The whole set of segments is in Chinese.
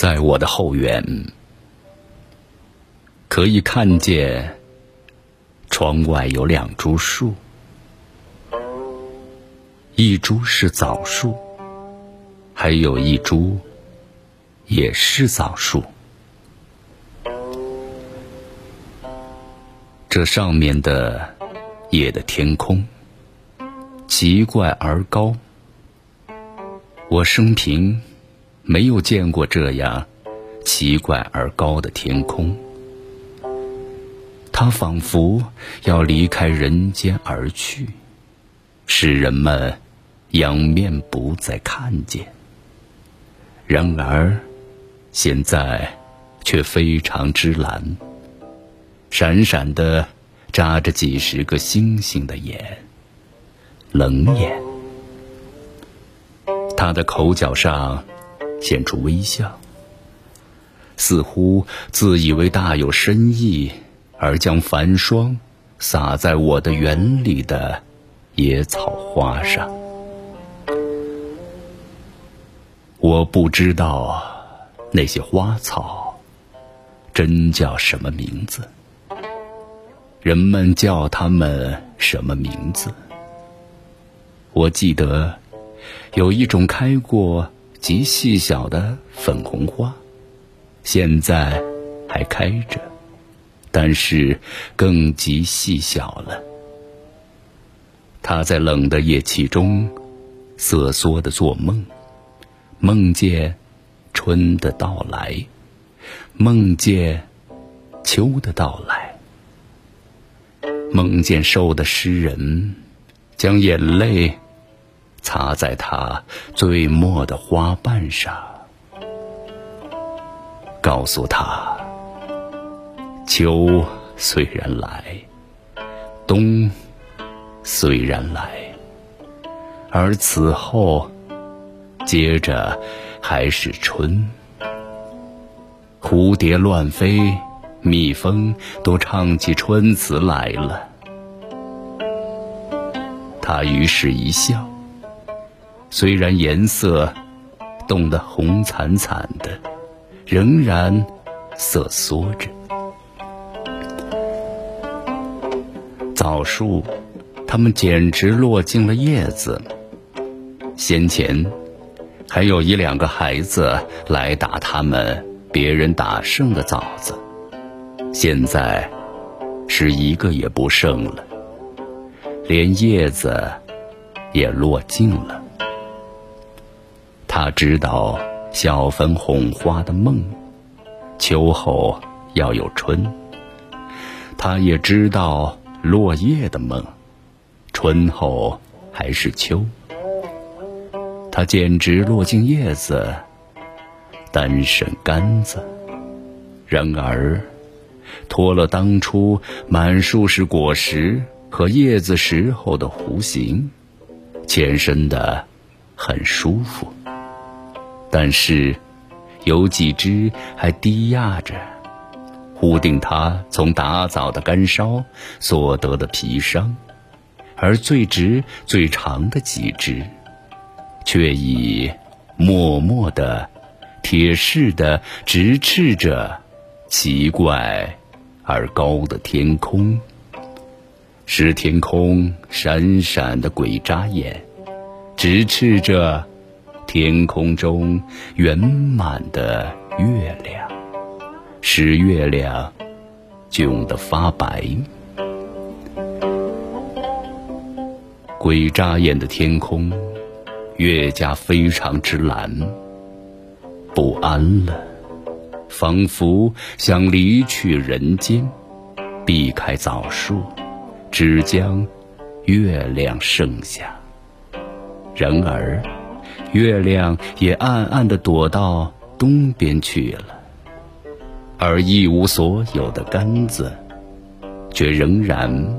在我的后园，可以看见窗外有两株树，一株是枣树，还有一株也是枣树。这上面的夜的天空，奇怪而高。我生平没有见过这样奇怪而高的天空，它仿佛要离开人间而去，使人们仰面不再看见。然而，现在却非常之蓝，闪闪的眨着几十个星星的眼，冷眼。他的口角上现出微笑，似乎自以为大有深意，而将繁霜洒在我的园里的野草花上。我不知道那些花草真叫什么名字，人们叫它们什么名字？我记得。有一种开过极细小的粉红花，现在还开着，但是更极细小了。它在冷的夜气中瑟缩的做梦，梦见春的到来，梦见秋的到来，梦见瘦的诗人将眼泪。擦在它最末的花瓣上，告诉他：秋虽然来，冬虽然来，而此后接着还是春。蝴蝶乱飞，蜜蜂都唱起春词来了。他于是一笑。虽然颜色冻得红惨惨的，仍然瑟缩着。枣树，它们简直落尽了叶子。先前还有一两个孩子来打他们别人打剩的枣子，现在是一个也不剩了，连叶子也落尽了。他知道小粉红花的梦，秋后要有春。他也知道落叶的梦，春后还是秋。他简直落尽叶子，单剩杆子。然而，脱了当初满树是果实和叶子时候的弧形，前身的很舒服。但是，有几只还低压着，忽定它从打枣的干烧所得的皮伤；而最直、最长的几只，却已默默的、铁似的直斥着奇怪而高的天空，使天空闪闪的鬼眨眼，直斥着。天空中圆满的月亮，使月亮。窘得发白。鬼眨眼的天空，越加非常之蓝，不安了，仿佛想离去人间，避开枣树，只将月亮。剩下。然而。月亮也暗暗地躲到东边去了，而一无所有的杆子，却仍然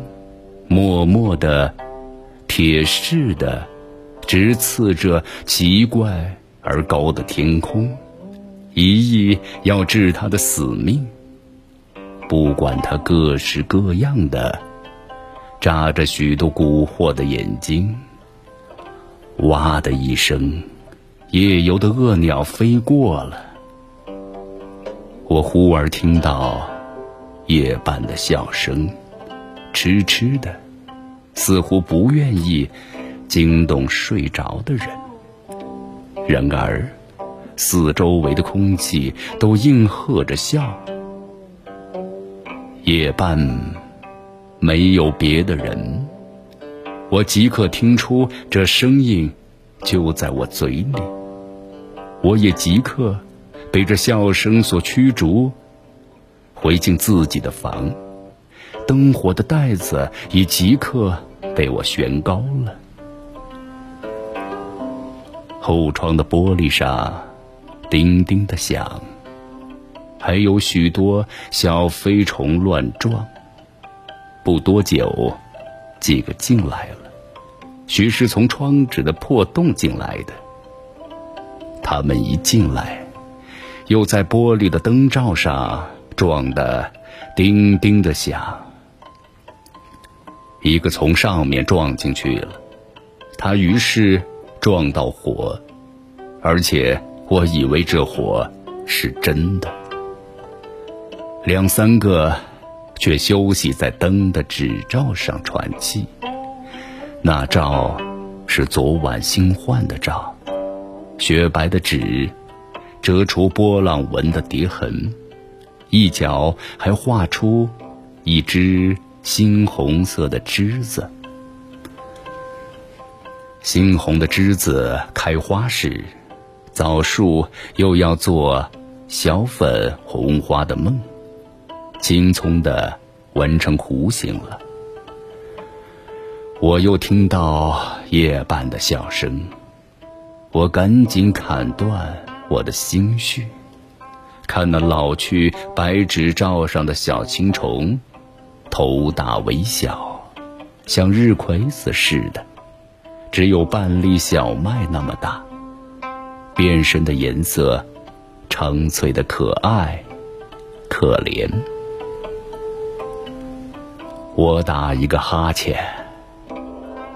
默默地、铁似的直刺着奇怪而高的天空，一意要治他的死命。不管他各式各样的眨着许多蛊惑的眼睛。哇的一声，夜游的恶鸟飞过了，我忽而听到夜半的笑声，痴痴的，似乎不愿意惊动睡着的人。然而，四周围的空气都应和着笑。夜半没有别的人，我即刻听出这声音就在我嘴里，我也即刻被这笑声所驱逐，回进自己的房，灯火的带子已即刻被我悬高了，后窗的玻璃上叮叮的响。还有许多小飞虫乱撞。不多久，几个进来了，许是从窗纸的破洞进来的。他们一进来，又在玻璃的灯罩上撞得叮叮的响。一个从上面撞进去了，他于是撞到火，而且我以为这火是真的。两三个却休息在灯的纸罩上喘气。那照是昨晚新换的照，雪白的纸折出波浪纹的叠痕，一角还画出一只猩红色的栀子。猩红的栀子开花时，枣树又要做小粉红花的梦。青葱的纹成弧形了。我又听到夜半的笑声，我赶紧砍断我的心绪，看那老去白纸罩上的小青虫，头大尾小，像日葵子似的，只有半粒小麦那么大，变身的颜色澄翠的可爱，可怜。我打一个哈欠，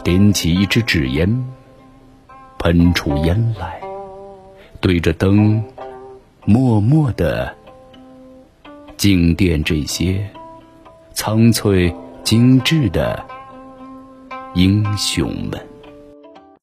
点起一支纸烟，喷出烟来，对着灯，默默的静电这些苍翠精致的英雄们。